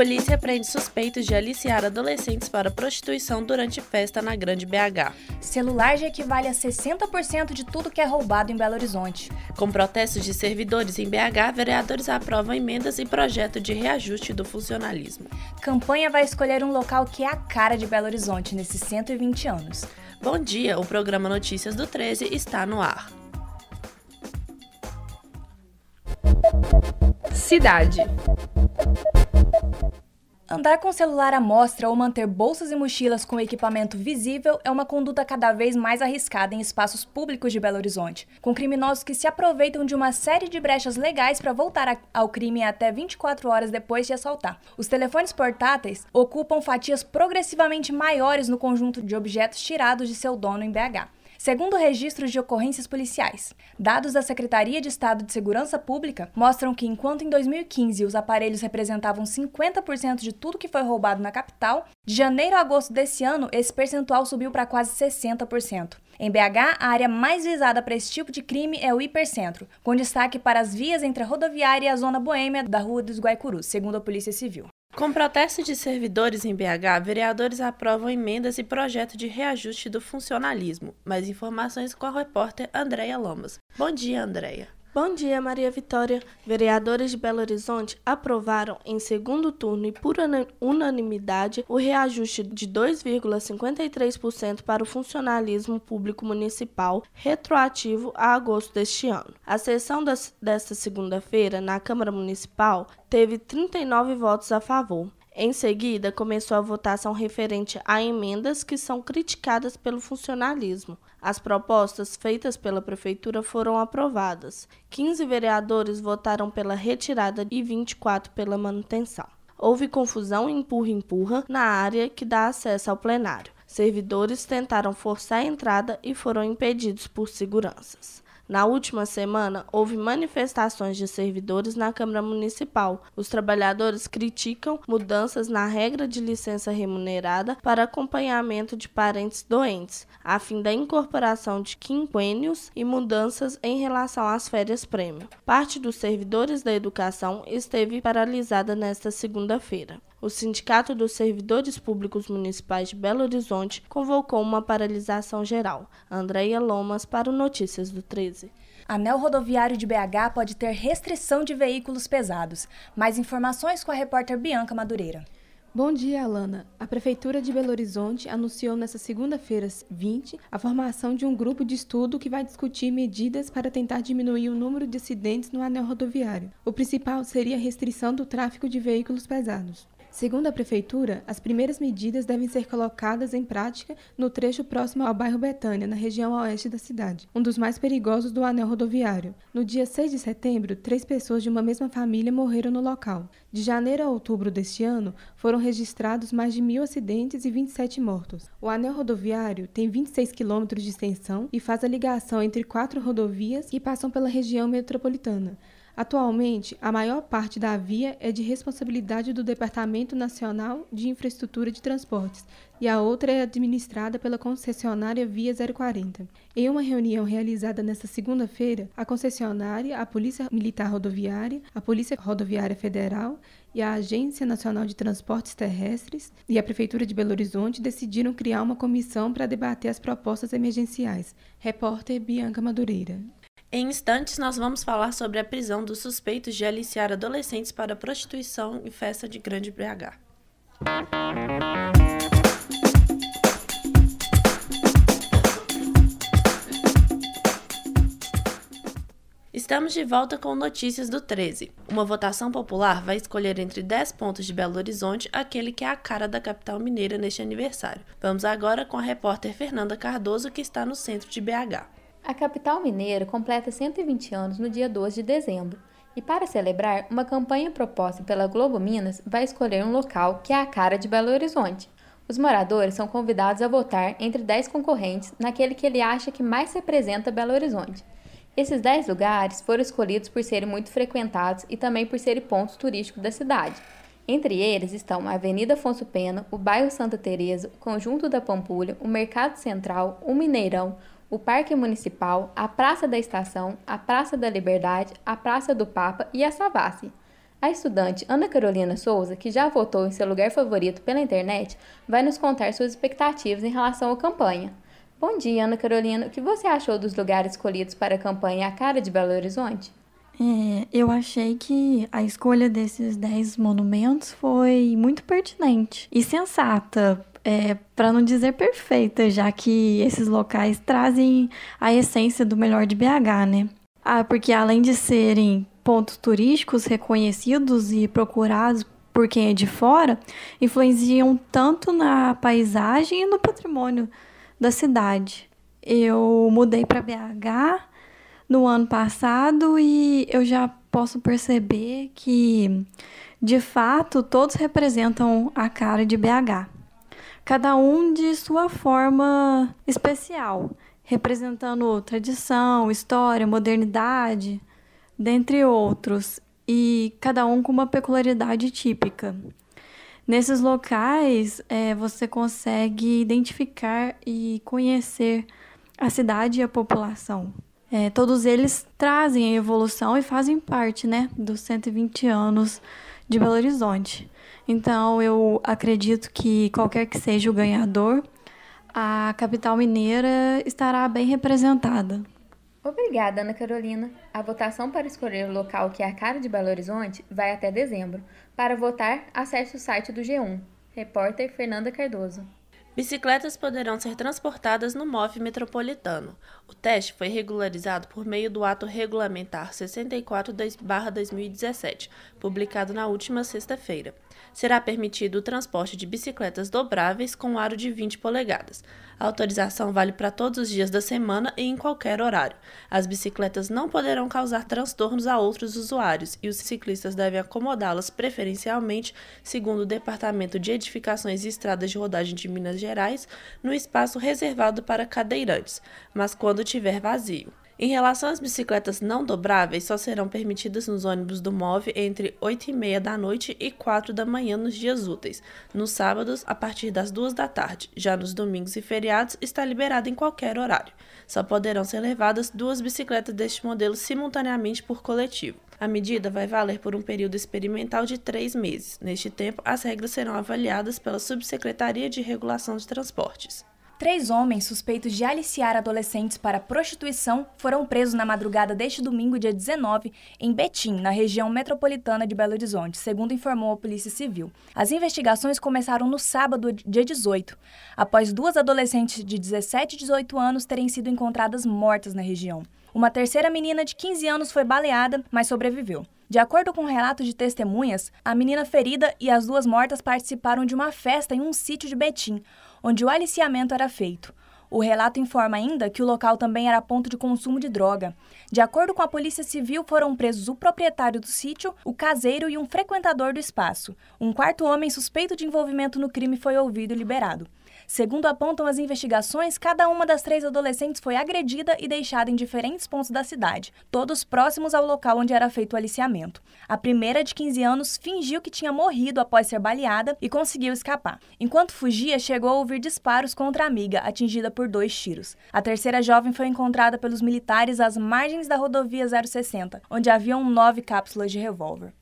Polícia prende suspeitos de aliciar adolescentes para prostituição durante festa na Grande BH. Celular já equivale a 60% de tudo que é roubado em Belo Horizonte. Com protestos de servidores em BH, vereadores aprovam emendas e projeto de reajuste do funcionalismo. Campanha vai escolher um local que é a cara de Belo Horizonte nesses 120 anos. Bom dia, o programa Notícias do 13 está no ar. Cidade. Andar com celular à mostra ou manter bolsas e mochilas com equipamento visível é uma conduta cada vez mais arriscada em espaços públicos de Belo Horizonte, com criminosos que se aproveitam de uma série de brechas legais para voltar ao crime até 24 horas depois de assaltar. Os telefones portáteis ocupam fatias progressivamente maiores no conjunto de objetos tirados de seu dono em BH. Segundo registros de ocorrências policiais, dados da Secretaria de Estado de Segurança Pública mostram que, enquanto em 2015 os aparelhos representavam 50% de tudo que foi roubado na capital, de janeiro a agosto desse ano esse percentual subiu para quase 60%. Em BH, a área mais visada para esse tipo de crime é o hipercentro, com destaque para as vias entre a rodoviária e a zona boêmia da Rua dos Guaicurus, segundo a Polícia Civil. Com protesto de servidores em BH, vereadores aprovam emendas e projeto de reajuste do funcionalismo. Mais informações com a repórter Andréia Lomas. Bom dia, Andréia. Bom dia, Maria Vitória. Vereadores de Belo Horizonte aprovaram em segundo turno e por unanimidade o reajuste de 2,53% para o funcionalismo público municipal, retroativo a agosto deste ano. A sessão das, desta segunda-feira na Câmara Municipal teve 39 votos a favor. Em seguida, começou a votação referente a emendas que são criticadas pelo funcionalismo. As propostas feitas pela Prefeitura foram aprovadas. 15 vereadores votaram pela retirada e 24 pela manutenção. Houve confusão e empurra-empurra na área que dá acesso ao plenário. Servidores tentaram forçar a entrada e foram impedidos por seguranças. Na última semana, houve manifestações de servidores na Câmara Municipal. Os trabalhadores criticam mudanças na regra de licença remunerada para acompanhamento de parentes doentes, a fim da incorporação de quinquênios e mudanças em relação às férias prêmio. Parte dos servidores da educação esteve paralisada nesta segunda-feira o Sindicato dos Servidores Públicos Municipais de Belo Horizonte convocou uma paralisação geral. Andréia Lomas para o Notícias do 13. Anel rodoviário de BH pode ter restrição de veículos pesados. Mais informações com a repórter Bianca Madureira. Bom dia, Alana. A Prefeitura de Belo Horizonte anunciou nesta segunda-feira 20 a formação de um grupo de estudo que vai discutir medidas para tentar diminuir o número de acidentes no anel rodoviário. O principal seria a restrição do tráfego de veículos pesados. Segundo a Prefeitura, as primeiras medidas devem ser colocadas em prática no trecho próximo ao bairro Betânia, na região oeste da cidade, um dos mais perigosos do anel rodoviário. No dia 6 de setembro, três pessoas de uma mesma família morreram no local. De janeiro a outubro deste ano, foram registrados mais de mil acidentes e 27 mortos. O anel rodoviário tem 26 quilômetros de extensão e faz a ligação entre quatro rodovias que passam pela região metropolitana. Atualmente, a maior parte da via é de responsabilidade do Departamento Nacional de Infraestrutura de Transportes e a outra é administrada pela concessionária Via 040. Em uma reunião realizada nesta segunda-feira, a concessionária, a Polícia Militar Rodoviária, a Polícia Rodoviária Federal e a Agência Nacional de Transportes Terrestres e a Prefeitura de Belo Horizonte decidiram criar uma comissão para debater as propostas emergenciais. Repórter Bianca Madureira. Em instantes, nós vamos falar sobre a prisão dos suspeitos de aliciar adolescentes para prostituição em festa de Grande BH. Estamos de volta com notícias do 13. Uma votação popular vai escolher entre 10 pontos de Belo Horizonte aquele que é a cara da capital mineira neste aniversário. Vamos agora com a repórter Fernanda Cardoso, que está no centro de BH. A capital mineira completa 120 anos no dia 12 de dezembro. E para celebrar, uma campanha proposta pela Globo Minas vai escolher um local que é a cara de Belo Horizonte. Os moradores são convidados a votar entre 10 concorrentes naquele que ele acha que mais representa Belo Horizonte. Esses 10 lugares foram escolhidos por serem muito frequentados e também por serem pontos turísticos da cidade. Entre eles estão a Avenida Afonso Pena, o bairro Santa Teresa, o Conjunto da Pampulha, o Mercado Central, o Mineirão, o Parque Municipal, a Praça da Estação, a Praça da Liberdade, a Praça do Papa e a Savassi. A estudante Ana Carolina Souza, que já votou em seu lugar favorito pela internet, vai nos contar suas expectativas em relação à campanha. Bom dia, Ana Carolina. O que você achou dos lugares escolhidos para a campanha A Cara de Belo Horizonte? É, eu achei que a escolha desses 10 monumentos foi muito pertinente e sensata, é, para não dizer perfeita, já que esses locais trazem a essência do melhor de BH, né? Ah, porque além de serem pontos turísticos reconhecidos e procurados por quem é de fora, influenciam tanto na paisagem e no patrimônio da cidade. Eu mudei para BH no ano passado e eu já posso perceber que, de fato, todos representam a cara de BH. Cada um de sua forma especial, representando tradição, história, modernidade, dentre outros, e cada um com uma peculiaridade típica. Nesses locais, é, você consegue identificar e conhecer a cidade e a população. É, todos eles trazem a evolução e fazem parte né, dos 120 anos de Belo Horizonte. Então, eu acredito que qualquer que seja o ganhador, a capital mineira estará bem representada. Obrigada, Ana Carolina. A votação para escolher o local que é a cara de Belo Horizonte vai até dezembro. Para votar, acesse o site do G1. Repórter Fernanda Cardoso. Bicicletas poderão ser transportadas no MOV metropolitano. O teste foi regularizado por meio do Ato Regulamentar 64-2017, publicado na última sexta-feira será permitido o transporte de bicicletas dobráveis com aro de 20 polegadas. A autorização vale para todos os dias da semana e em qualquer horário. As bicicletas não poderão causar transtornos a outros usuários e os ciclistas devem acomodá-las preferencialmente, segundo o Departamento de Edificações e Estradas de Rodagem de Minas Gerais, no espaço reservado para cadeirantes, mas quando tiver vazio. Em relação às bicicletas não dobráveis, só serão permitidas nos ônibus do MOV entre 8 e meia da noite e 4 da manhã nos dias úteis. Nos sábados, a partir das 2 da tarde. Já nos domingos e feriados, está liberado em qualquer horário. Só poderão ser levadas duas bicicletas deste modelo simultaneamente por coletivo. A medida vai valer por um período experimental de três meses. Neste tempo, as regras serão avaliadas pela Subsecretaria de Regulação de Transportes. Três homens suspeitos de aliciar adolescentes para prostituição foram presos na madrugada deste domingo, dia 19, em Betim, na região metropolitana de Belo Horizonte, segundo informou a Polícia Civil. As investigações começaram no sábado, dia 18, após duas adolescentes de 17 e 18 anos terem sido encontradas mortas na região. Uma terceira menina de 15 anos foi baleada, mas sobreviveu. De acordo com relatos de testemunhas, a menina ferida e as duas mortas participaram de uma festa em um sítio de Betim, onde o aliciamento era feito. O relato informa ainda que o local também era ponto de consumo de droga. De acordo com a Polícia Civil, foram presos o proprietário do sítio, o caseiro e um frequentador do espaço. Um quarto homem suspeito de envolvimento no crime foi ouvido e liberado. Segundo apontam as investigações, cada uma das três adolescentes foi agredida e deixada em diferentes pontos da cidade, todos próximos ao local onde era feito o aliciamento. A primeira, de 15 anos, fingiu que tinha morrido após ser baleada e conseguiu escapar. Enquanto fugia, chegou a ouvir disparos contra a amiga, atingida por dois tiros. A terceira jovem foi encontrada pelos militares às margens da rodovia 060, onde haviam nove cápsulas de revólver.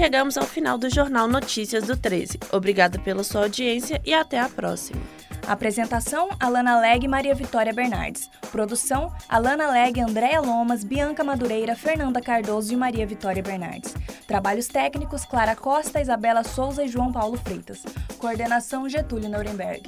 Chegamos ao final do Jornal Notícias do 13. Obrigada pela sua audiência e até a próxima. Apresentação: Alana Leg e Maria Vitória Bernardes. Produção: Alana Leg, Andréa Lomas, Bianca Madureira, Fernanda Cardoso e Maria Vitória Bernardes. Trabalhos técnicos: Clara Costa, Isabela Souza e João Paulo Freitas. Coordenação: Getúlio Nuremberg.